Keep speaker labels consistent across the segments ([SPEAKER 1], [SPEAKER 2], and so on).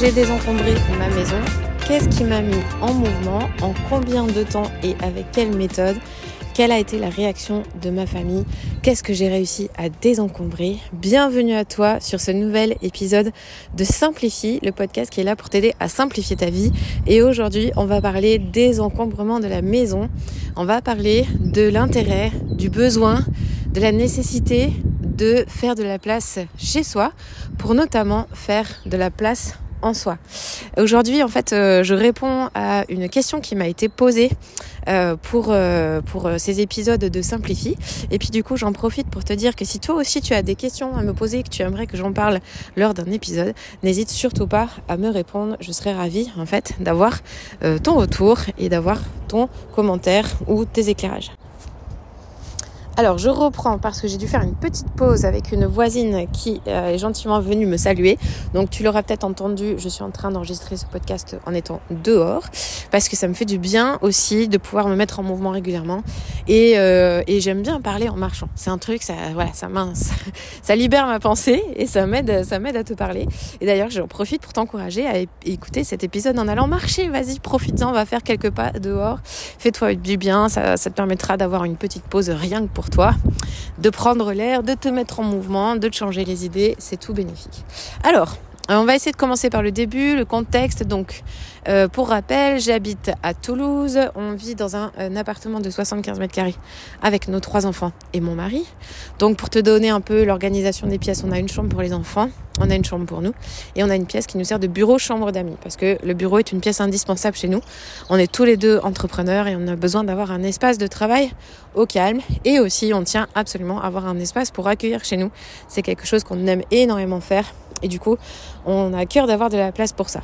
[SPEAKER 1] j'ai désencombré ma maison Qu'est-ce qui m'a mis en mouvement En combien de temps et avec quelle méthode? Quelle a été la réaction de ma famille? Qu'est-ce que j'ai réussi à désencombrer? Bienvenue à toi sur ce nouvel épisode de Simplifie, le podcast qui est là pour t'aider à simplifier ta vie. Et aujourd'hui, on va parler des encombrements de la maison. On va parler de l'intérêt, du besoin, de la nécessité de faire de la place chez soi pour notamment faire de la place en soi. Aujourd'hui, en fait, euh, je réponds à une question qui m'a été posée euh, pour euh, pour ces épisodes de Simplifie. Et puis du coup, j'en profite pour te dire que si toi aussi tu as des questions à me poser, que tu aimerais que j'en parle lors d'un épisode, n'hésite surtout pas à me répondre. Je serais ravie en fait d'avoir ton retour et d'avoir ton commentaire ou tes éclairages. Alors je reprends parce que j'ai dû faire une petite pause avec une voisine qui euh, est gentiment venue me saluer. Donc tu l'auras peut-être entendu, je suis en train d'enregistrer ce podcast en étant dehors parce que ça me fait du bien aussi de pouvoir me mettre en mouvement régulièrement et, euh, et j'aime bien parler en marchant. C'est un truc, ça voilà, ça mince, ça libère ma pensée et ça m'aide, ça m'aide à te parler. Et d'ailleurs j'en profite pour t'encourager à écouter cet épisode en allant marcher. Vas-y, profite-en, va faire quelques pas dehors. Fais-toi du bien, ça, ça te permettra d'avoir une petite pause rien que pour toi, de prendre l'air, de te mettre en mouvement, de te changer les idées, c'est tout bénéfique. Alors, on va essayer de commencer par le début, le contexte. Donc, euh, pour rappel, j'habite à Toulouse. On vit dans un, appartement de 75 mètres carrés avec nos trois enfants et mon mari. Donc, pour te donner un peu l'organisation des pièces, on a une chambre pour les enfants, on a une chambre pour nous et on a une pièce qui nous sert de bureau chambre d'amis parce que le bureau est une pièce indispensable chez nous. On est tous les deux entrepreneurs et on a besoin d'avoir un espace de travail au calme et aussi on tient absolument à avoir un espace pour accueillir chez nous. C'est quelque chose qu'on aime énormément faire et du coup, on a cœur d'avoir de la place pour ça.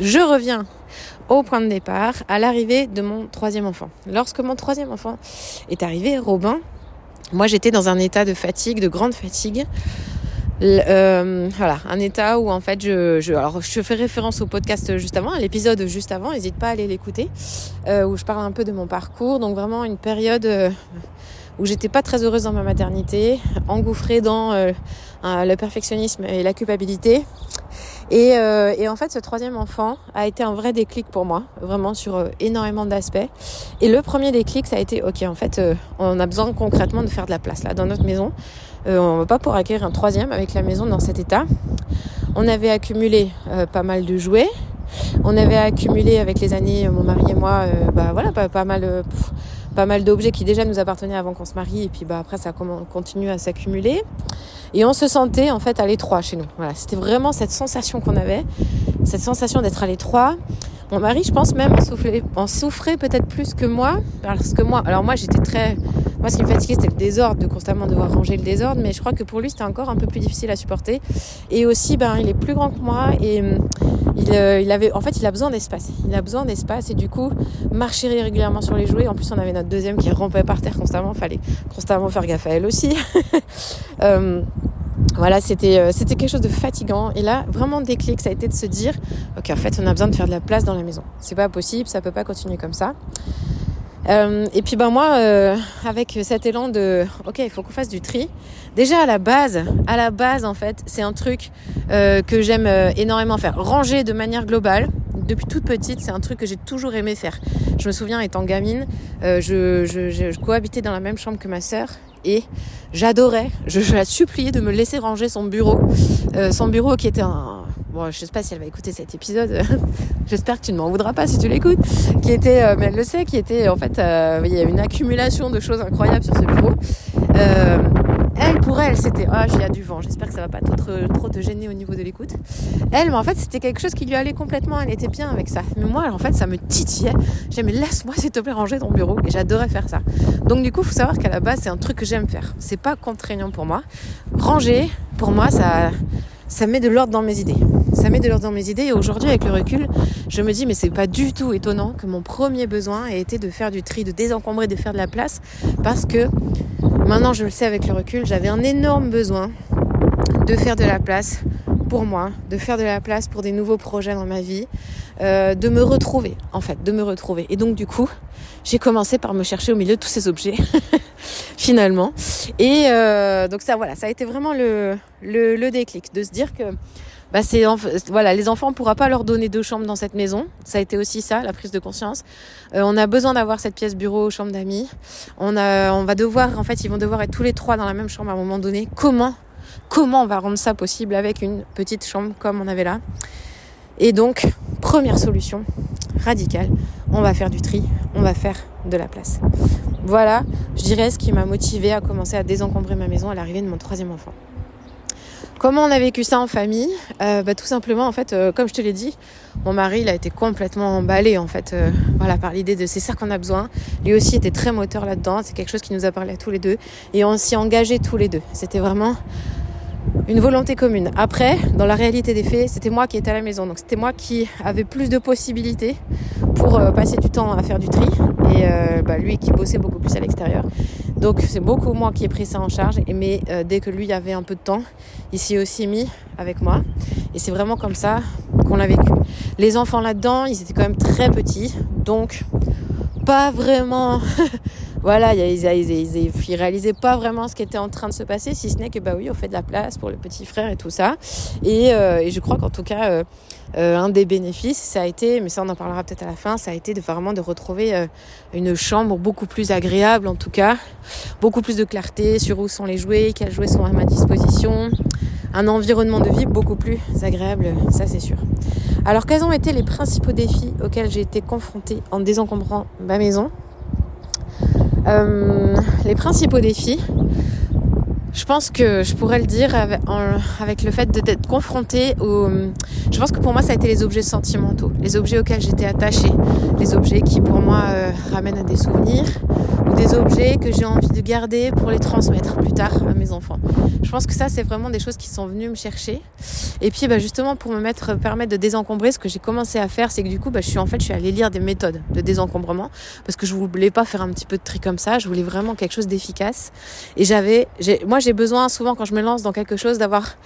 [SPEAKER 1] Je reviens au point de départ, à l'arrivée de mon troisième enfant. Lorsque mon troisième enfant est arrivé, Robin, moi j'étais dans un état de fatigue, de grande fatigue. Euh, voilà, un état où en fait je, alors je fais référence au podcast juste avant, à l'épisode juste avant, n'hésite pas à aller l'écouter, euh, où je parle un peu de mon parcours, donc vraiment une période euh, où j'étais pas très heureuse dans ma maternité, engouffrée dans euh, le perfectionnisme et la culpabilité. Et, euh, et, en fait, ce troisième enfant a été un vrai déclic pour moi, vraiment sur euh, énormément d'aspects. Et le premier déclic, ça a été, ok, en fait, on a besoin concrètement de faire de la place là dans notre maison. on ne va pas pour acquérir un troisième avec la maison dans cet état. On avait accumulé pas mal de jouets. On avait accumulé avec les années, mon mari et moi, bah voilà, pas mal pas mal d'objets qui déjà nous appartenaient avant qu'on se marie et puis bah après ça continue à s'accumuler et on se sentait en fait à l'étroit chez nous. Voilà, c'était vraiment cette sensation qu'on avait, cette sensation d'être à l'étroit. Mon mari, je pense même en souffrait, en souffrait peut-être plus que moi parce que moi, alors moi j'étais très moi, ce qui me fatiguait, c'était le désordre, de constamment devoir ranger le désordre. Mais je crois que pour lui, c'était encore un peu plus difficile à supporter. Et aussi, ben, il est plus grand que moi et hum, il, euh, il avait, en fait, il a besoin d'espace. Il a besoin d'espace et du coup, marcher régulièrement sur les jouets. En plus, on avait notre deuxième qui rampait par terre constamment. Fallait constamment faire gaffe à elle aussi. Hum, voilà, c'était euh, c'était quelque chose de fatigant. Et là, vraiment déclic, ça a été de se dire, ok, en fait, on a besoin de faire de la place dans la maison. C'est pas possible, ça peut pas continuer comme ça. Euh, et puis ben moi, euh, avec cet élan de, ok, il faut qu'on fasse du tri. Déjà à la base, à la base en fait, c'est un truc euh, que j'aime euh, énormément faire. Ranger de manière globale. Depuis toute petite, c'est un truc que j'ai toujours aimé faire. Je me souviens, étant gamine, euh, je, je, je, cohabitais dans la même chambre que ma sœur et j'adorais. Je, la suppliais de me laisser ranger son bureau, son bureau qui était un bon, je sais pas si elle va écouter cet épisode. J'espère que tu ne m'en voudras pas si tu l'écoutes. Qui était, euh, mais elle le sait, qui était en fait, euh, il y a une accumulation de choses incroyables sur ce bureau. Pour elle, c'était ah, il y a du vent. J'espère que ça va pas trop, trop te gêner au niveau de l'écoute. Elle, mais en fait, c'était quelque chose qui lui allait complètement. Elle était bien avec ça. Mais moi, en fait, ça me titillait. J'ai mais laisse-moi s'il te plaît ranger ton bureau. Et j'adorais faire ça. Donc du coup, faut savoir qu'à la base, c'est un truc que j'aime faire. C'est pas contraignant pour moi. Ranger, pour moi, ça ça met de l'ordre dans mes idées. Ça met de l'ordre dans mes idées et aujourd'hui avec le recul, je me dis mais c'est pas du tout étonnant que mon premier besoin ait été de faire du tri, de désencombrer, de faire de la place parce que maintenant je le sais avec le recul, j'avais un énorme besoin de faire de la place pour moi, de faire de la place pour des nouveaux projets dans ma vie, euh, de me retrouver en fait, de me retrouver. Et donc du coup, j'ai commencé par me chercher au milieu de tous ces objets finalement. Et euh, donc ça voilà, ça a été vraiment le, le, le déclic de se dire que bah voilà, les enfants on pourra pas leur donner deux chambres dans cette maison. Ça a été aussi ça, la prise de conscience. Euh, on a besoin d'avoir cette pièce bureau, chambre d'amis. On on va devoir, en fait, ils vont devoir être tous les trois dans la même chambre à un moment donné. Comment, comment on va rendre ça possible avec une petite chambre comme on avait là? Et donc, première solution radicale, on va faire du tri, on va faire de la place. Voilà, je dirais ce qui m'a motivé à commencer à désencombrer ma maison à l'arrivée de mon troisième enfant. Comment on a vécu ça en famille euh, bah, Tout simplement, en fait, euh, comme je te l'ai dit, mon mari, il a été complètement emballé, en fait, euh, voilà, par l'idée de c'est ça qu'on a besoin. Lui aussi était très moteur là-dedans. C'est quelque chose qui nous a parlé à tous les deux. Et on s'y engagé tous les deux. C'était vraiment une volonté commune. Après, dans la réalité des faits, c'était moi qui étais à la maison. Donc c'était moi qui avait plus de possibilités pour passer du temps à faire du tri. Et bah, lui qui bossait beaucoup plus à l'extérieur. Donc c'est beaucoup moi qui ai pris ça en charge. Mais euh, dès que lui avait un peu de temps, il s'y est aussi mis avec moi. Et c'est vraiment comme ça qu'on l'a vécu. Les enfants là-dedans, ils étaient quand même très petits. Donc pas vraiment... voilà, ils, ils, ils, réalisaient pas vraiment ce qui était en train de se passer, si ce n'est que bah oui, on fait de la place pour le petit frère et tout ça. Et, euh, je crois qu'en tout cas, euh, euh, un des bénéfices, ça a été, mais ça on en parlera peut-être à la fin, ça a été de vraiment de retrouver une chambre beaucoup plus agréable en tout cas, beaucoup plus de clarté sur où sont les jouets, quels jouets sont à ma disposition, un environnement de vie beaucoup plus agréable, ça c'est sûr. Alors quels ont été les principaux défis auxquels j'ai été confrontée en désencombrant ma maison? Euh, Les principaux défis, je pense que je pourrais le dire avec, le fait d'être confronté au... Je pense que pour moi, ça a été les objets sentimentaux, les objets auxquels j'étais attachée, les objets qui pour moi euh, ramènent à des souvenirs, ou des objets que j'ai envie de garder pour les transmettre plus tard à mes enfants. Je pense que ça, c'est vraiment des choses qui sont venues me chercher. Et puis, bah, justement, pour me mettre, permettre de désencombrer, ce que j'ai commencé à faire, c'est que du coup, bah, je suis en fait, je suis allée lire des méthodes de désencombrement parce que je voulais pas faire un petit peu de tri comme ça. Je voulais vraiment quelque chose d'efficace. Et j'avais, moi, j'ai besoin souvent quand je me lance dans quelque chose d'avoir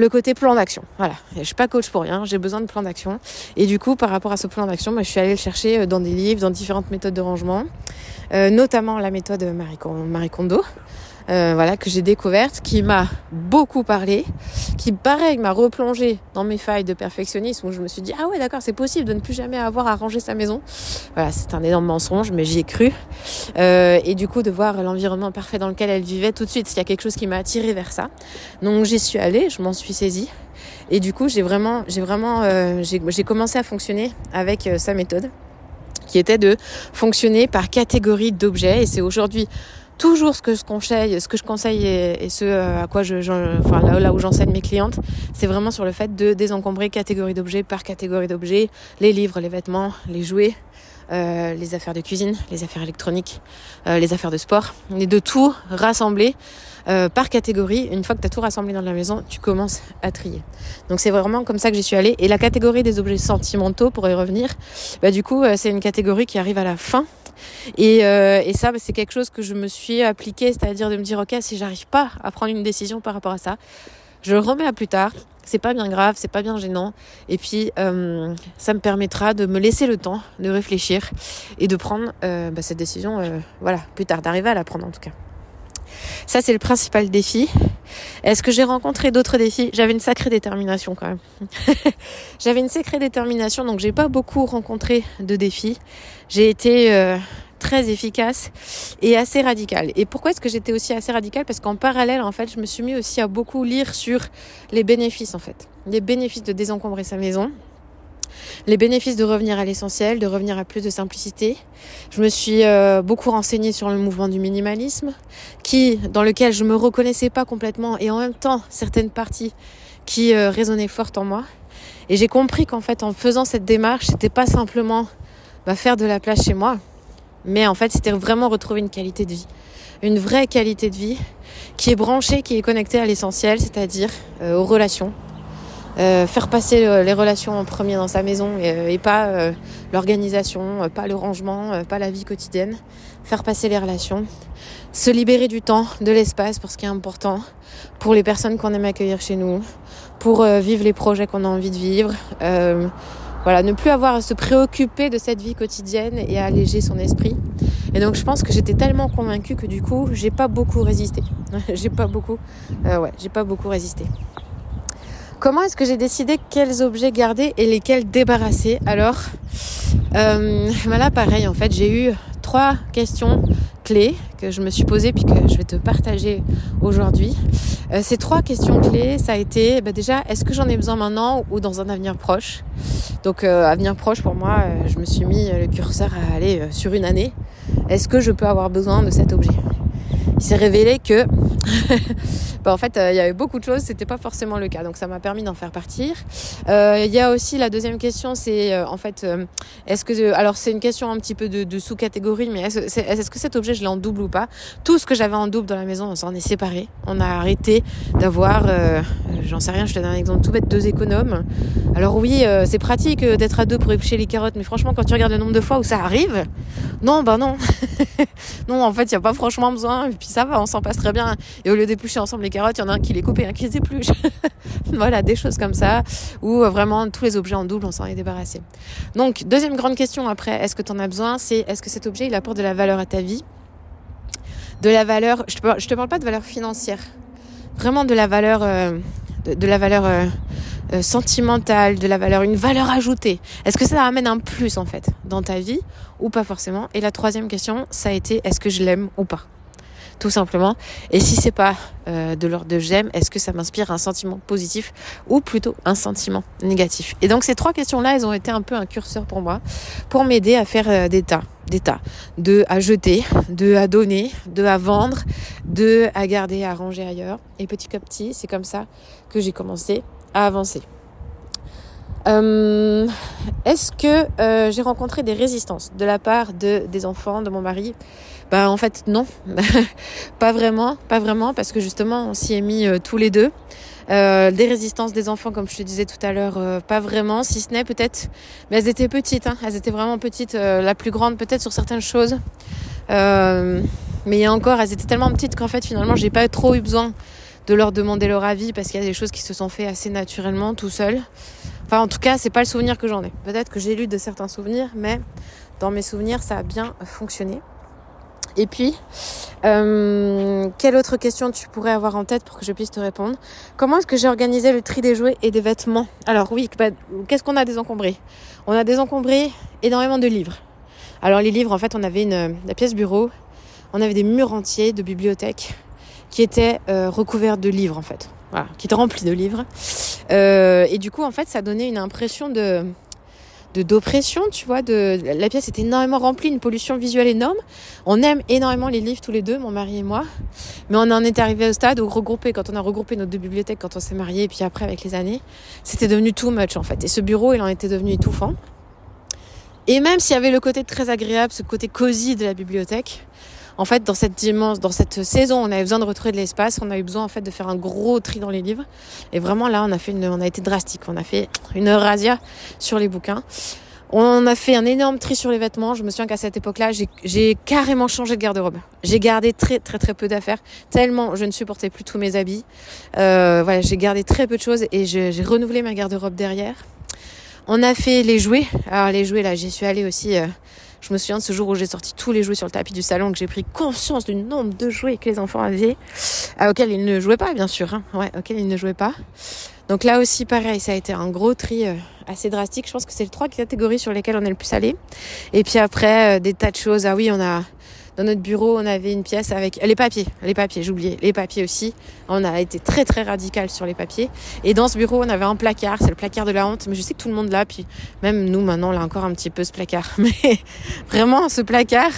[SPEAKER 1] le côté plan d'action. Voilà, je suis pas coach pour rien, j'ai besoin de plan d'action. Et du coup, par rapport à ce plan d'action, je suis allée le chercher euh, dans des livres, dans différentes méthodes de rangement, euh, notamment la méthode Marie Kondo, euh, voilà, que j'ai découverte, qui m'a beaucoup parlé, qui pareil m'a replongé dans mes failles de perfectionnisme où je me suis dit ah ouais d'accord c'est possible de ne plus jamais avoir à ranger sa maison. Voilà, c'est un énorme mensonge, mais j'y ai cru. Euh, et du coup de voir l'environnement parfait dans lequel elle vivait tout de suite, il y a quelque chose qui m'a attiré vers ça. Donc j'y suis allée, je m'en suis saisie. Et du coup, j'ai vraiment, j'ai vraiment, euh, j'ai commencé à fonctionner avec sa méthode, qui était de fonctionner par catégorie d'objets. Et c'est aujourd'hui toujours ce que je conseille, ce que je conseille et, ce euh, à quoi je, enfin là, où j'enseigne mes clientes, c'est vraiment sur le fait de désencombrer catégorie d'objets par catégorie d'objets, les livres, les vêtements, les jouets, euh, les affaires de cuisine, les affaires électroniques, euh, les affaires de sport, et de tout rassembler par catégorie. Une fois que tu as tout rassemblé dans la maison, tu commences à trier. Donc c'est vraiment comme ça que j'y suis allée. Et la catégorie des objets sentimentaux, pour y revenir, bah, du coup c'est une catégorie qui arrive à la fin et, euh, et ça, bah, c'est quelque chose que je me suis appliqué, c'est-à-dire de me dire, ok, si j'arrive pas à prendre une décision par rapport à ça, je le remets à plus tard. C'est pas bien grave, c'est pas bien gênant. Et puis, euh, ça me permettra de me laisser le temps de réfléchir et de prendre euh, bah, cette décision, voilà, plus tard, d'arriver à la prendre en tout cas. Ça, c'est le principal défi. Est-ce que j'ai rencontré d'autres défis? J'avais une sacrée détermination quand même. J'avais une sacrée détermination, donc j'ai pas beaucoup rencontré de défis. J'ai été euh, très efficace et assez radicale. Et pourquoi est-ce que j'étais aussi assez radicale? Parce qu'en parallèle, en fait, je me suis mis aussi à beaucoup lire sur les bénéfices, en fait. Les bénéfices de désencombrer sa maison, les bénéfices de revenir à l'essentiel, de revenir à plus de simplicité. Je me suis euh, beaucoup renseignée sur le mouvement du minimalisme, qui, dans lequel je me reconnaissais pas complètement et en même temps certaines parties qui euh, résonnaient fort en moi. Et j'ai compris qu'en fait, en faisant cette démarche, c'était pas simplement bah, faire de la place chez moi, mais en fait, c'était vraiment retrouver une qualité de vie, une vraie qualité de vie qui est branchée, qui est connectée à l'essentiel, c'est-à-dire euh, aux relations, euh, faire passer euh, les relations en premier dans sa maison et, euh, pas l'organisation, pas le rangement, pas la vie quotidienne. Faire passer les relations, se libérer du temps, de l'espace pour ce qui est important, pour les personnes qu'on aime accueillir chez nous, pour vivre les projets qu'on a envie de vivre. voilà, ne plus avoir à se préoccuper de cette vie quotidienne et à alléger son esprit. Et donc je pense que j'étais tellement convaincue que du coup, j'ai pas beaucoup résisté. j'ai pas beaucoup, ouais, j'ai pas beaucoup résisté. Comment est-ce que j'ai décidé quels objets garder et lesquels débarrasser Alors, euh, voilà, pareil, en fait, j'ai eu trois questions clés que je me suis posées puis que je vais te partager aujourd'hui. Euh, ces trois questions clés, ça a été bah déjà, est-ce que j'en ai besoin maintenant ou dans un avenir proche? Donc, euh, avenir proche, pour moi, euh, je me suis mis le curseur à aller sur une année. Est-ce que je peux avoir besoin de cet objet? Il s'est révélé que bah, en fait euh, il y avait beaucoup de choses c'était pas forcément le cas donc ça m'a permis d'en faire partir. Euh, il y a aussi la deuxième question c'est euh, en fait est-ce que alors c'est une question un petit peu de, sous-catégorie mais est-ce est, que cet objet je l'ai en double ou pas? Tout ce que j'avais en double dans la maison on s'en est séparé on a arrêté d'avoir j'en sais rien je te donne un exemple tout bête deux économes. Alors oui c'est pratique d'être à deux pour éplucher les carottes mais franchement quand tu regardes le nombre de fois où ça arrive non ben non. Non en fait il y a pas franchement besoin ça va, on s'en passe très bien. Et au lieu d'éplucher ensemble les carottes, il y en a un qui les coupe et un qui les épluche. voilà, des choses comme ça, où euh, vraiment tous les objets en double, on s'en est débarrassé. Donc, deuxième grande question après, est-ce que tu en as besoin? C'est est-ce que cet objet, il apporte de la valeur à ta vie? De la valeur, je te, parle, te parle pas de valeur financière, vraiment de la valeur, euh, de, la valeur euh, sentimentale, de la valeur, une valeur ajoutée. Est-ce que ça amène un plus en fait dans ta vie ou pas forcément? Et la troisième question, ça a été est-ce que je l'aime ou pas? Tout simplement. Et si c'est pas euh, de l'ordre de j'aime, est-ce que ça m'inspire un sentiment positif ou plutôt un sentiment négatif? Et donc ces trois questions-là, elles ont été un peu un curseur pour moi, pour m'aider à faire euh, des tas, des tas, de à jeter, de à donner, de à vendre, de à garder, à ranger ailleurs. Et petit à petit, c'est comme ça que j'ai commencé à avancer. Euh, est-ce que j'ai rencontré des résistances de la part de, des enfants, de mon mari bah en fait non, pas vraiment, pas vraiment parce que justement on s'y est mis euh, tous les deux. Euh, des résistances des enfants, comme je te disais tout à l'heure, euh, pas vraiment, si ce n'est peut-être, mais elles étaient petites, hein, elles étaient vraiment petites. la plus grande peut-être sur certaines choses, mais il y a encore, elles étaient tellement petites qu'en fait finalement j'ai pas trop eu besoin de leur demander leur avis parce qu'il y a des choses qui se sont fait assez naturellement tout seul. Enfin en tout cas c'est pas le souvenir que j'en ai. Peut-être que j'ai lu de certains souvenirs, mais dans mes souvenirs ça a bien fonctionné. Et puis, euh, quelle autre question tu pourrais avoir en tête pour que je puisse te répondre? Comment est-ce que j'ai organisé le tri des jouets et des vêtements? Alors oui, bah, qu'est-ce qu'on a désencombré On a désencombré énormément de livres. Alors les livres, en fait, on avait une la pièce bureau, on avait des murs entiers de bibliothèques qui étaient euh, recouverts de livres, en fait. Qui étaient remplis de livres. Euh, et du coup, en fait, ça donnait une impression de d'oppression, tu vois. De la pièce était énormément remplie, une pollution visuelle énorme. On aime énormément les livres tous les deux, mon mari et moi, mais on en est arrivé au stade où regrouper, quand on a regroupé nos deux bibliothèques quand on s'est marié, et puis après avec les années, c'était devenu too much en fait. Et ce bureau, il en était devenu étouffant. Et même s'il y avait le côté très agréable, ce côté cosy de la bibliothèque, en fait, dans cette dimension, dans cette saison, on avait besoin de retrouver de l'espace. On a eu besoin en fait de faire un gros tri dans les livres. Et vraiment là, on a fait on a été drastique. On a fait une razzia sur les bouquins. On a fait un énorme tri sur les vêtements. Je me souviens qu'à cette époque-là, j'ai carrément changé de garde-robe. J'ai gardé très très très peu d'affaires, tellement je ne supportais plus tous mes habits. Euh, voilà, j'ai gardé très peu de choses et j'ai renouvelé ma garde-robe derrière. On a fait les jouets. Alors les jouets là, j'y suis allée aussi. Euh, je me souviens de ce jour où j'ai sorti tous les jouets sur le tapis du salon, que j'ai pris conscience du nombre de jouets que les enfants avaient, euh, auxquels ils ne jouaient pas, bien sûr. Hein. Ouais, auxquels ils ne jouaient pas. Donc là aussi, pareil, ça a été un gros tri euh, assez drastique. Je pense que c'est les trois catégories sur lesquelles on est le plus allé. Et puis après, euh, des tas de choses. Ah oui, on a dans notre bureau, on avait une pièce avec les papiers, les papiers, j'oubliais, les papiers aussi. On a été très très radical sur les papiers. Et dans ce bureau, on avait un placard, c'est le placard de la honte. Mais je sais que tout le monde l'a, puis même nous maintenant, on a encore un petit peu ce placard. Mais vraiment, ce placard,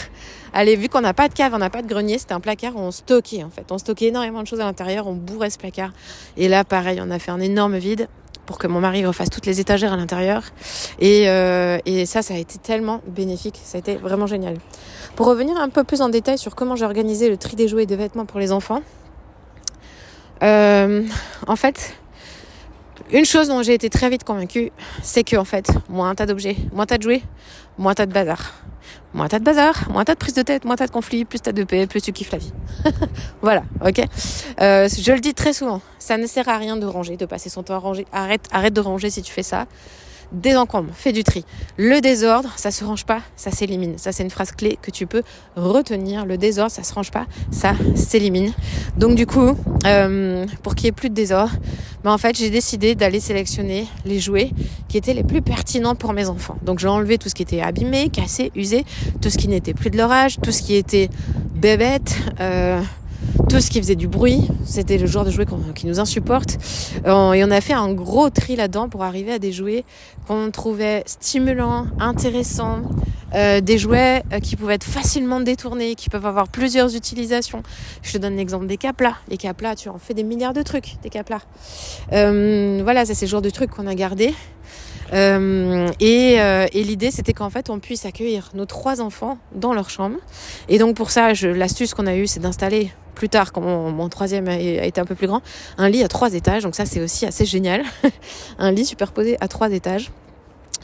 [SPEAKER 1] allez, vu qu'on n'a pas de cave, on n'a pas de grenier, c'était un placard où on stockait en fait. On stockait énormément de choses à l'intérieur, on bourrait ce placard. Et là, pareil, on a fait un énorme vide pour que mon mari refasse toutes les étagères à l'intérieur. Et, euh, et ça, ça a été tellement bénéfique. Ça a été vraiment génial. Pour revenir un peu plus en détail sur comment j'ai organisé le tri des jouets et des vêtements pour les enfants, euh, en fait, une chose dont j'ai été très vite convaincue, c'est que en fait, moins t'as d'objets, moins t'as de jouets, moins t'as de bazar. Moins t'as de bazar, moins t'as de prise de tête, moins t'as de conflit, plus t'as de paix, plus tu kiffes la vie. voilà, ok. Euh, je le dis très souvent, ça ne sert à rien de ranger, de passer son temps à ranger. Arrête, arrête de ranger si tu fais ça. désencombre, fais du tri. Le désordre, ça se range pas, ça s'élimine. Ça, c'est une phrase clé que tu peux retenir. Le désordre, ça se range pas, ça s'élimine. Donc, du coup, euh, pour qu'il y ait plus de désordre, ben, en fait, j'ai décidé d'aller sélectionner les jouets qui étaient les plus pertinents pour mes enfants. Donc, j'ai enlevé tout ce qui était abîmé, cassé, usé, tout ce qui n'était plus de leur âge, tout ce qui était bébête, euh, tout ce qui faisait du bruit. C'était le genre de jouets qui nous insupporte. Euh, et on a fait un gros tri là-dedans pour arriver à des jouets qu'on trouvait stimulants, intéressants, euh, des jouets euh, qui pouvaient être facilement détournés, qui peuvent avoir plusieurs utilisations. Je te donne l'exemple des caplas. Les caplas, tu en fais des milliards de trucs, des caplas. voilà, c'est ce genre de trucs qu'on a gardés. Euh, euh, et l'idée, c'était qu'en fait, on puisse accueillir nos trois enfants dans leur chambre. Et donc pour ça, l'astuce qu'on a eue, c'est d'installer plus tard, quand mon, troisième a, été un peu plus grand, un lit à trois étages. Donc ça, c'est aussi assez génial. un lit superposé à trois étages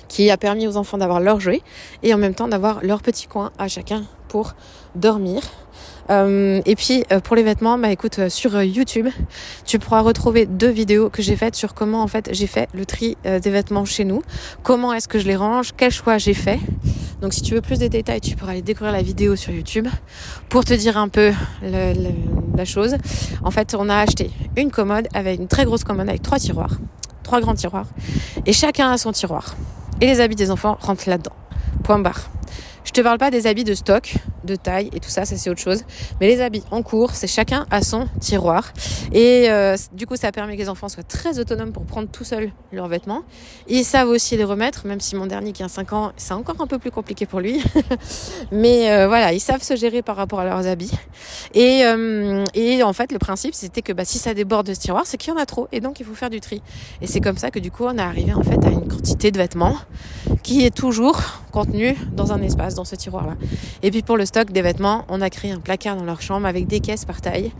[SPEAKER 1] qui a permis aux enfants d'avoir leur jouet et en même temps d'avoir leur petit coin à chacun pour dormir. Euh, et puis euh, pour les vêtements, bah écoute, euh, sur YouTube, tu pourras retrouver deux vidéos que j'ai faites sur comment en fait j'ai fait le tri des vêtements chez nous, comment est-ce que je les range, quel choix j'ai fait? Donc si tu veux plus de détails, tu pourras aller découvrir la vidéo sur YouTube pour te dire un peu la chose. En fait, on a acheté une commode avec une très grosse commode avec trois tiroirs, trois grands tiroirs, et chacun a son tiroir. Et les habits des enfants rentrent là-dedans. Point barre. Je te parle pas des habits de stock, de taille et tout ça, ça c'est autre chose. Mais les habits en cours, c'est chacun à son tiroir. Et euh, du coup, ça permet que les enfants soient très autonomes pour prendre tout seuls leurs vêtements. Ils savent aussi les remettre, même si mon dernier qui a 5 ans, c'est encore un peu plus compliqué pour lui. Mais euh, voilà, ils savent se gérer par rapport à leurs habits. Et, euh, et en fait, le principe, c'était que bah, si ça déborde de ce tiroir, c'est qu'il y en a trop. Et donc, il faut faire du tri. Et c'est comme ça que du coup, on est arrivé en fait à une quantité de vêtements qui est toujours contenu dans un espace dans ce tiroir-là. Et puis pour le stock des vêtements, on a créé un placard dans leur chambre avec des caisses par taille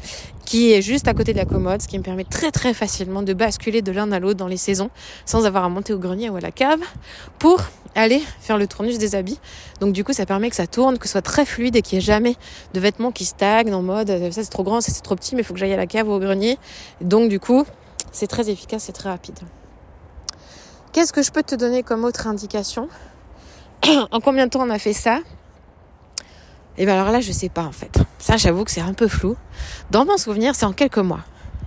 [SPEAKER 1] qui est juste à côté de la commode, ce qui me permet très très facilement de basculer de l'un à l'autre dans les saisons sans avoir à monter au grenier ou à la cave pour aller faire le tournus des habits. Donc du coup, ça permet que ça tourne, que ce soit très fluide et qu'il n'y ait jamais de vêtements qui stagnent en mode euh, ça c'est trop grand, ça c'est trop petit, mais il faut que j'aille à la cave ou au grenier. Donc du coup, c'est très efficace et très rapide. Qu'est-ce que je peux te donner comme autre indication en combien de temps on a fait ça? Et eh bien alors là, je sais pas en fait. Ça, j'avoue que c'est un peu flou. Dans mon souvenir, c'est en quelques mois.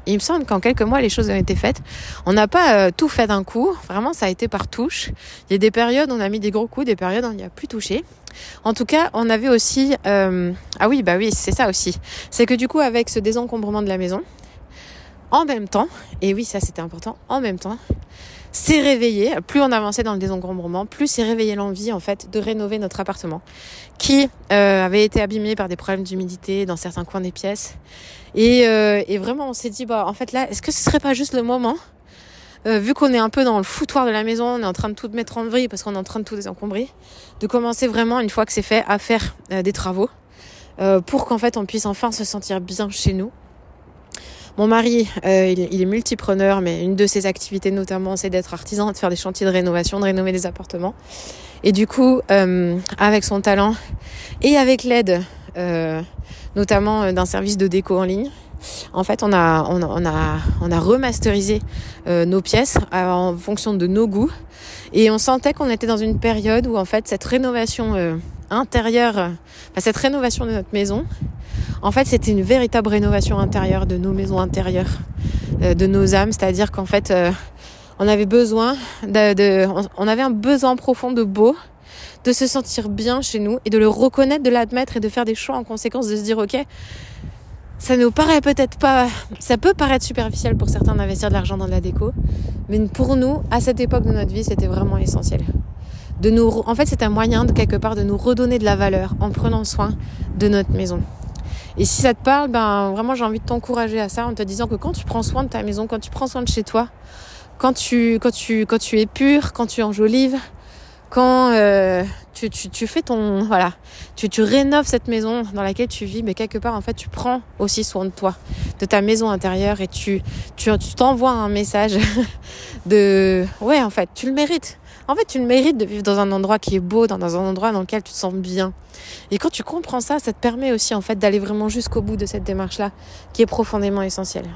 [SPEAKER 1] Il me semble qu'en quelques mois, les choses ont été faites. On n'a pas euh, tout fait d'un coup. Vraiment, ça a été par touche. Il y a des périodes on a mis des gros coups, des périodes on n'y a plus touché. En tout cas, on avait aussi... Euh, ah oui, bah oui, c'est ça aussi. C'est que du coup, avec ce désencombrement de la maison, en même temps, et oui, ça c'était important, en même temps, c'est réveillé, plus on avançait dans le désencombrement, plus c'est réveillé l'envie en fait de rénover notre appartement qui euh, avait été abîmé par des problèmes d'humidité dans certains coins des pièces. Et, euh, et vraiment on s'est dit bah en fait là est-ce que ce serait pas juste le moment euh, vu qu'on est un peu dans le foutoir de la maison, on est en train de tout mettre en vrille parce qu'on est en train de tout désencombrer, de commencer vraiment une fois que c'est fait à faire des travaux pour qu'en fait on puisse enfin se sentir bien chez nous mon mari, euh, il, est multipreneur, mais une de ses activités notamment, c'est d'être artisan, de faire des chantiers de rénovation, de rénover des appartements. Et du coup, euh, avec son talent et avec l'aide, euh, notamment d'un service de déco en ligne, en fait, on a, remasterisé nos pièces en fonction de nos goûts. Et on sentait qu'on était dans une période où, en fait, cette rénovation intérieure, cette rénovation de notre maison, en fait, c'était une véritable rénovation intérieure de nos maisons intérieures, euh, de nos âmes. C'est-à-dire qu'en fait, euh, on avait besoin de, on avait un besoin profond de beau, de se sentir bien chez nous et de le reconnaître, de l'admettre et de faire des choix en conséquence, de se dire ok, ça nous paraît peut-être pas, ça peut paraître superficiel pour certains d'investir de l'argent dans de la déco, mais pour nous, à cette époque de notre vie, c'était vraiment essentiel. De nous, en fait, c'est un moyen de quelque part de nous redonner de la valeur en prenant soin de notre maison. Et si ça te parle, ben vraiment j'ai envie de t'encourager à ça en te disant que quand tu prends soin de ta maison, quand tu prends soin de chez toi, quand tu quand tu quand tu es pur, quand tu enjolives, quand euh, tu, fais ton voilà, tu, rénoves cette maison dans laquelle tu vis, mais quelque part en fait tu prends aussi soin de toi, de ta maison intérieure et tu tu t'envoies un message de ouais en fait tu le mérites. En fait, tu le mérites de vivre dans un endroit qui est beau, dans un endroit dans lequel tu te sens bien. Et quand tu comprends ça, ça te permet aussi en fait d'aller vraiment jusqu'au bout de cette démarche-là, qui est profondément essentielle.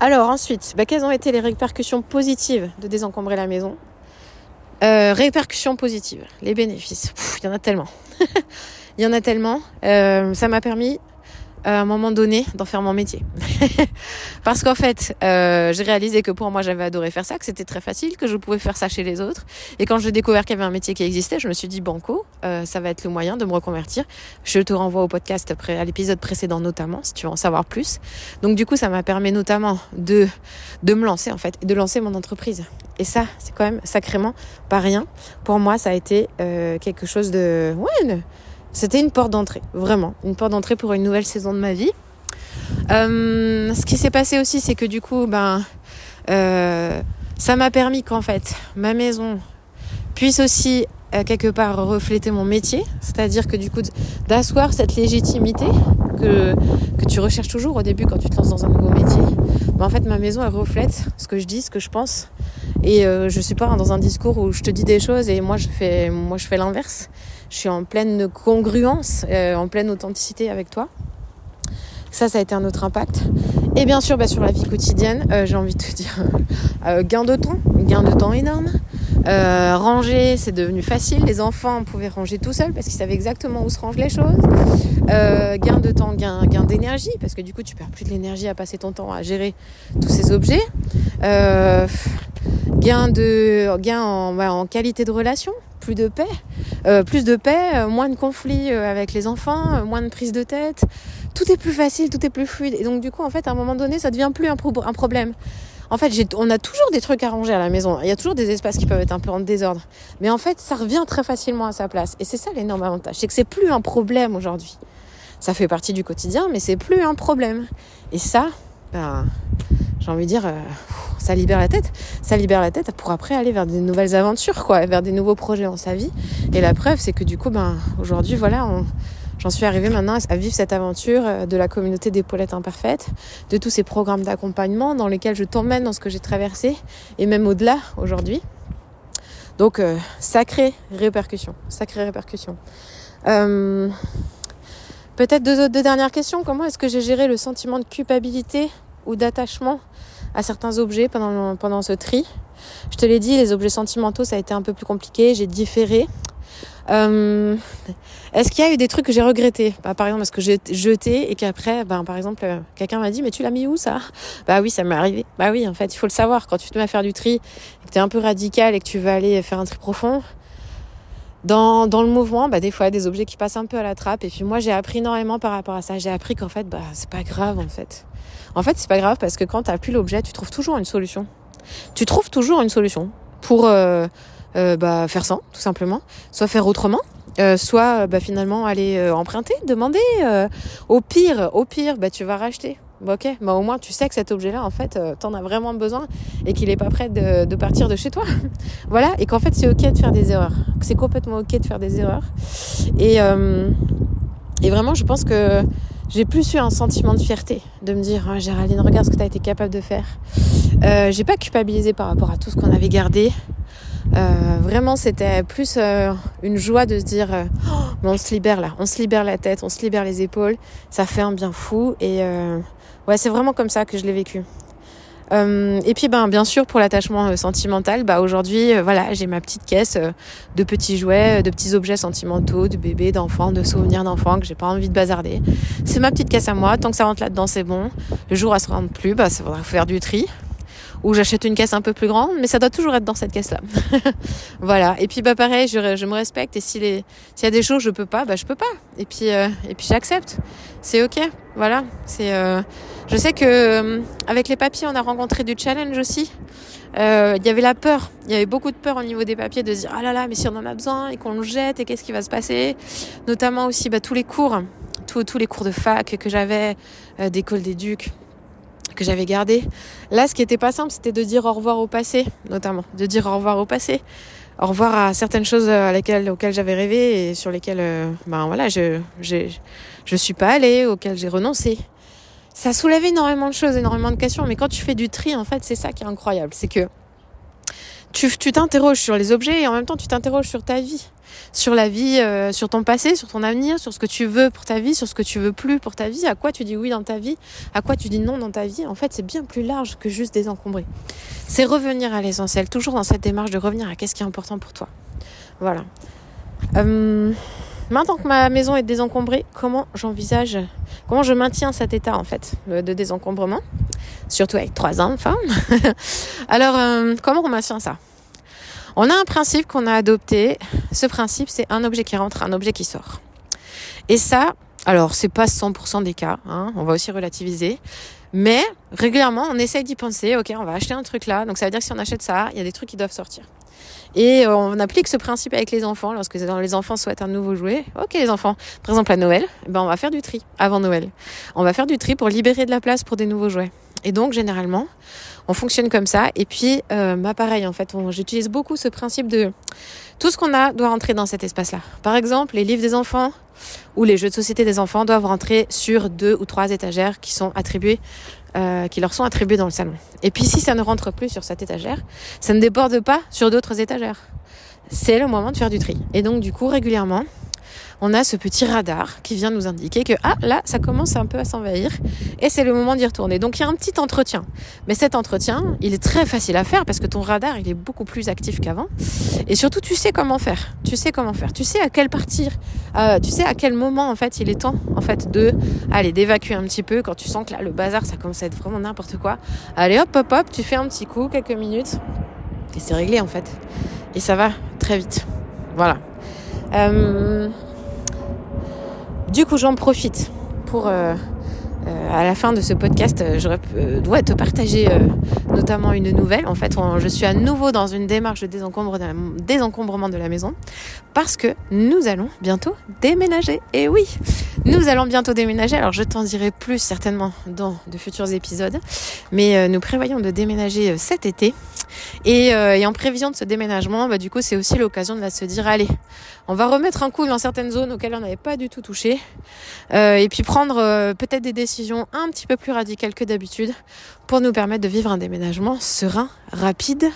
[SPEAKER 1] Alors ensuite, bah, quelles ont été les répercussions positives de désencombrer la maison? Euh, répercussions positives, les bénéfices. Il y en a tellement. Il y en a tellement. Euh, ça m'a permis à un moment donné d'en faire mon métier. Parce qu'en fait, euh, j'ai réalisé que pour moi, j'avais adoré faire ça, que c'était très facile, que je pouvais faire ça chez les autres. Et quand j'ai découvert qu'il y avait un métier qui existait, je me suis dit, banco, euh, ça va être le moyen de me reconvertir. Je te renvoie au podcast, à l'épisode précédent notamment, si tu veux en savoir plus. Donc du coup, ça m'a permis notamment de, de me lancer, en fait, de lancer mon entreprise. Et ça, c'est quand même sacrément pas rien. Pour moi, ça a été euh, quelque chose de... Ouais, c'était une porte d'entrée, vraiment. Une porte d'entrée pour une nouvelle saison de ma vie. Euh, ce qui s'est passé aussi, c'est que du coup, ben, euh, ça m'a permis qu'en fait, ma maison puisse aussi euh, quelque part refléter mon métier, c'est-à-dire que du coup d'asseoir cette légitimité que, tu recherches toujours au début quand tu te lances dans un nouveau métier. Ben, en fait, ma maison elle reflète ce que je dis, ce que je pense, et je suis pas dans un discours où je te dis des choses et moi je fais, moi je fais l'inverse je suis en pleine congruence, euh, en pleine authenticité avec toi. Ça, ça a été un autre impact. Et bien sûr, bah, sur la vie quotidienne, euh, j'ai envie de te dire euh, gain de temps, gain de temps énorme. ranger, c'est devenu facile. Les enfants pouvaient ranger tout seuls parce qu'ils savaient exactement où se rangent les choses. gain de temps, gain, gain d'énergie parce que du coup, tu perds plus de l'énergie à passer ton temps à gérer tous ces objets. gain de, gain en, bah, en qualité de relation plus de paix, euh, plus de paix, euh, moins de conflits euh, avec les enfants, moins de prise de tête. Tout est plus facile, tout est plus fluide. Et donc du coup, en fait, à un moment donné, ça devient plus un, problème. En fait, on a toujours des trucs à ranger à la maison. Il y a toujours des espaces qui peuvent être un peu en désordre. Mais en fait, ça revient très facilement à sa place. Et c'est ça l'énorme avantage. C'est que c'est plus un problème aujourd'hui. Ça fait partie du quotidien, mais c'est plus un problème. Et ça, ben, j'ai envie de dire, ça libère la tête. Ça libère la tête pour après aller vers des nouvelles aventures, quoi, vers des nouveaux projets dans sa vie. Et la preuve, c'est que du coup, ben, aujourd'hui, voilà, j'en suis arrivée maintenant à vivre cette aventure euh, de la communauté des Paulettes Imparfaites, de tous ces programmes d'accompagnement dans lesquels je t'emmène dans ce que j'ai traversé, et même au-delà aujourd'hui. Donc, euh, sacrée répercussion, sacrée répercussion. Peut-être deux, deux dernières questions. Comment est-ce que j'ai géré le sentiment de culpabilité ou d'attachement à certains objets pendant, pendant ce tri. Je te l'ai dit, les objets sentimentaux, ça a été un peu plus compliqué, j'ai différé. Euh, Est-ce qu'il y a eu des trucs que j'ai regrettés? Bah, Par exemple, est-ce que j'ai jeté et qu'après, bah, par exemple, euh, quelqu'un m'a dit, mais tu l'as mis où ça? Bah oui, ça m'est arrivé. Bah oui, en fait, il faut le savoir. Quand tu te mets à faire du tri, que tu es un peu radical et que tu veux aller faire un tri profond, dans, dans le mouvement, bah, des fois, des objets qui passent un peu à la trappe. Et puis moi, j'ai appris énormément par rapport à ça. J'ai appris qu'en fait, bah, c'est pas grave, en fait. En fait, c'est pas grave parce que quand t'as plus l'objet, tu trouves toujours une solution. Tu trouves toujours une solution pour euh, euh, bah, faire sans, tout simplement. Soit faire autrement, euh, soit bah, finalement aller emprunter, demander. au pire, au pire, bah, tu vas racheter. Bah, ok, bah, au moins tu sais que cet objet-là, en fait, t'en as vraiment besoin et qu'il est pas prêt de, partir de chez toi. voilà, et qu'en fait c'est ok de faire des erreurs, c'est complètement ok de faire des erreurs. Et, et vraiment, je pense que j'ai plus eu un sentiment de fierté, de me dire, oh, Géraldine, regarde ce que tu as été capable de faire. Euh, j'ai pas culpabilisé par rapport à tout ce qu'on avait gardé. Euh, vraiment, c'était plus euh, une joie de se dire, euh, oh, on se libère là, on se libère la tête, on se libère les épaules, ça fait un bien fou. Et ouais, c'est vraiment comme ça que je l'ai vécu. Et puis ben bien sûr pour l'attachement sentimental, bah aujourd'hui voilà j'ai ma petite caisse de petits jouets, de petits objets sentimentaux, de bébés, d'enfants, de souvenirs d'enfants que j'ai pas envie de bazarder. C'est ma petite caisse à moi. Tant que ça rentre là-dedans c'est bon. Le jour où elle se rentre plus, bah ça faudra faire du tri ou j'achète une caisse un peu plus grande, mais ça doit toujours être dans cette caisse-là. voilà. Et puis bah pareil, je, me respecte et s'il y a des choses je peux pas, bah je peux pas. Et puis et puis j'accepte. C'est ok. Voilà. C'est je sais que euh, avec les papiers, on a rencontré du challenge aussi. Euh, il y avait la peur, il y avait beaucoup de peur au niveau des papiers de se dire ah là là, mais si on en a besoin et qu'on le jette et qu'est-ce qui va se passer? Notamment aussi bah, tous les cours, tous, tous les cours de fac que j'avais, euh, d'école d'éduc que j'avais gardé. Là, ce qui était pas simple, c'était de dire au revoir au passé, notamment, de dire au revoir au passé, au revoir à certaines choses à lesquelles, auxquelles j'avais rêvé et sur lesquelles, ben voilà, je, je, je suis pas allée, auxquelles j'ai renoncé ça soulève énormément de choses, énormément de questions. Mais quand tu fais du tri, en fait, c'est ça qui est incroyable. C'est que tu t'interroges sur les objets et en même temps tu t'interroges sur ta vie, sur la vie, euh, sur ton passé, sur ton avenir, sur ce que tu veux pour ta vie, sur ce que tu veux plus pour ta vie, à quoi tu dis oui dans ta vie, à quoi tu dis non dans ta vie? En fait, c'est bien plus large que juste désencombrer. C'est revenir à l'essentiel, toujours dans cette démarche de revenir à qu'est-ce qui est important pour toi. Voilà. Euh, maintenant que ma maison est désencombrée, comment j'envisage, comment je maintiens cet état en fait de désencombrement? Surtout avec trois enfants. Alors, euh, comment on maintient ça? On a un principe qu'on a adopté. Ce principe, c'est un objet qui rentre, un objet qui sort. Et ça, alors, c'est pas 100% des cas, hein, on va aussi relativiser. Mais régulièrement, on essaye d'y penser. Ok, on va acheter un truc là. Donc ça veut dire que si on achète ça, il y a des trucs qui doivent sortir. Et euh, on applique ce principe avec les enfants. Lorsque les enfants souhaitent un nouveau jouet, ok les enfants, par exemple à Noël, ben on va faire du tri avant Noël. On va faire du tri pour libérer de la place pour des nouveaux jouets. Et donc généralement, on fonctionne comme ça. Et puis, euh, bah pareil, en fait, j'utilise beaucoup ce principe de tout ce qu'on a doit rentrer dans cet espace-là. Par exemple, les livres des enfants ou les jeux de société des enfants doivent rentrer sur deux ou trois étagères qui sont attribuées, euh, qui leur sont attribuées dans le salon. Et puis, si ça ne rentre plus sur cette étagère, ça ne déborde pas sur d'autres étagères. C'est le moment de faire du tri. Et donc, du coup, régulièrement, on a ce petit radar qui vient nous indiquer que ah là ça commence un peu à s'envahir et c'est le moment d'y retourner. Donc il y a un petit entretien. Mais cet entretien, il est très facile à faire parce que ton radar, il est beaucoup plus actif qu'avant et surtout tu sais comment faire. Tu sais comment faire. Tu sais à quel partir euh, tu sais à quel moment en fait il est temps en fait de aller d'évacuer un petit peu quand tu sens que là le bazar ça commence à être vraiment n'importe quoi. Allez hop hop hop, tu fais un petit coup quelques minutes et c'est réglé en fait. Et ça va très vite. Voilà. Euh, du coup, j'en profite pour euh, euh, à la fin de ce podcast, je dois te partager notamment une nouvelle. En fait, je suis à nouveau dans une démarche de désencombrement de la maison parce que nous allons bientôt déménager. Et oui, nous allons bientôt déménager. Alors, je t'en dirai plus certainement dans de futurs épisodes, mais nous prévoyons de déménager cet été. Et, en prévision de ce déménagement, bah, du coup, c'est aussi l'occasion de se dire allez, on va remettre un coup dans certaines zones auxquelles on n'avait pas du tout touché. Euh, et puis prendre euh, peut-être des décisions un petit peu plus radicales que d'habitude pour nous permettre de vivre un déménagement serein, rapide,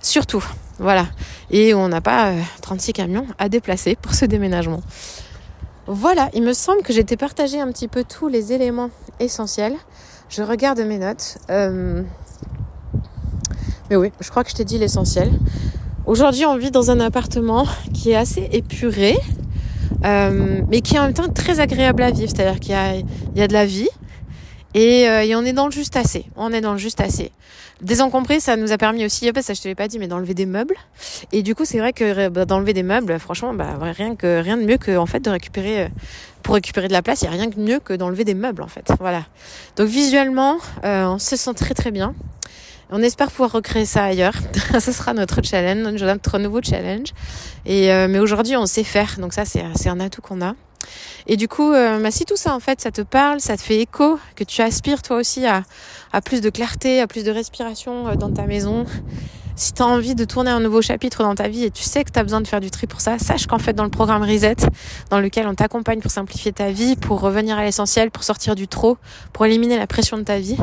[SPEAKER 1] surtout. Voilà. Et on n'a pas 36 euh, camions à déplacer pour ce déménagement. Voilà, il me semble que j'ai été partagé un petit peu tous les éléments essentiels. Je regarde mes notes. Mais oui, je crois que je t'ai dit l'essentiel. Aujourd'hui, on vit dans un appartement qui est assez épuré, euh, mais qui est en même temps très agréable à vivre. C'est-à-dire qu'il y a, de la vie et, euh, et, on est dans le juste assez. On est dans le juste assez. Désencombrer, ça nous a permis aussi, ça je te l'ai pas dit, mais d'enlever des meubles. Et du coup, c'est vrai que bah, d'enlever des meubles, franchement, bah, rien que rien de mieux que en fait de récupérer euh, pour récupérer de la place, il y a rien de mieux que d'enlever des meubles en fait. Voilà. Donc visuellement, euh, on se sent très très bien. On espère pouvoir recréer ça ailleurs. Ce sera notre challenge, notre nouveau challenge. Et euh, mais aujourd'hui, on sait faire, donc ça c'est un atout qu'on a. Et du coup, euh, bah, si tout ça en fait, ça te parle, ça te fait écho, que tu aspires toi aussi à, à plus de clarté, à plus de respiration euh, dans ta maison, si tu as envie de tourner un nouveau chapitre dans ta vie et tu sais que tu as besoin de faire du tri pour ça, sache qu'en fait dans le programme Reset, dans lequel on t'accompagne pour simplifier ta vie, pour revenir à l'essentiel, pour sortir du trop, pour éliminer la pression de ta vie,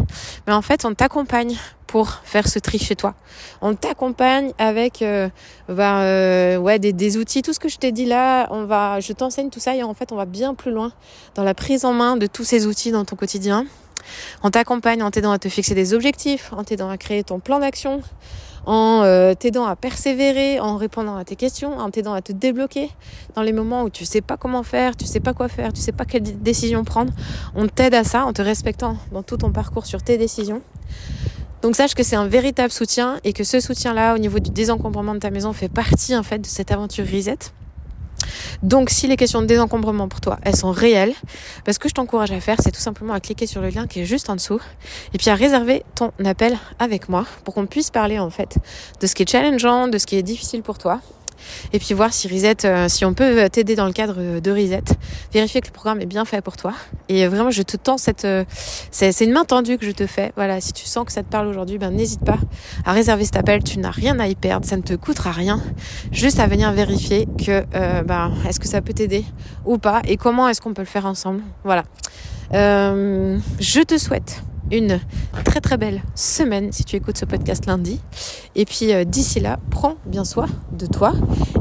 [SPEAKER 1] mais en fait on t'accompagne pour faire ce tri chez toi. On t'accompagne avec euh, bah, euh, des, des, outils, tout ce que je t'ai dit là, on va, je t'enseigne tout ça et en fait on va bien plus loin dans la prise en main de tous ces outils dans ton quotidien. On t'accompagne en t'aidant à te fixer des objectifs, en t'aidant à créer ton plan d'action, en euh, t'aidant à persévérer, en répondant à tes questions, en t'aidant à te débloquer dans les moments où tu sais pas comment faire, tu sais pas quoi faire, tu sais pas quelle décision prendre. On t'aide à ça en te respectant dans tout ton parcours sur tes décisions. Donc sache que c'est un véritable soutien et que ce soutien-là au niveau du désencombrement de ta maison fait partie en fait de cette aventure Reset. Donc si les questions de désencombrement pour toi, elles sont réelles, bah, ce que je t'encourage à faire, c'est tout simplement à cliquer sur le lien qui est juste en dessous et puis à réserver ton appel avec moi pour qu'on puisse parler en fait de ce qui est challengeant, de ce qui est difficile pour toi et puis voir si Reset, euh, si on peut t'aider dans le cadre de Reset, vérifier que le programme est bien fait pour toi. Et vraiment, je te tends cette, euh, c'est une main tendue que je te fais. Voilà, si tu sens que ça te parle aujourd'hui, ben n'hésite pas à réserver cet appel. Tu n'as rien à y perdre, ça ne te coûtera rien, juste à venir vérifier que, euh, ben, est-ce que ça peut t'aider ou pas, et comment est-ce qu'on peut le faire ensemble. Voilà. je te souhaite une très très belle semaine si tu écoutes ce podcast lundi. Et puis euh, d'ici là, prends bien soin de toi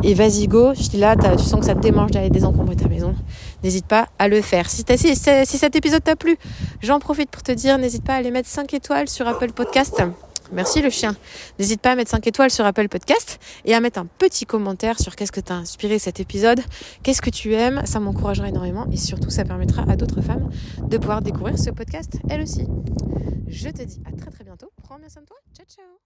[SPEAKER 1] et vas-y go. Si là, tu sens que ça te démange d'aller désencombrer ta maison, n'hésite pas à le faire. Si, si, si cet épisode t'a plu, j'en profite pour te dire, n'hésite pas à aller mettre 5 étoiles sur Apple Podcast. Merci le chien. N'hésite pas à mettre 5 étoiles sur Apple Podcast et à mettre un petit commentaire sur qu'est-ce que t'a inspiré cet épisode, qu'est-ce que tu aimes, ça m'encouragera énormément et surtout ça permettra à d'autres femmes de pouvoir découvrir ce podcast elles aussi. Je te dis à très très bientôt. Prends bien soin de toi. Ciao ciao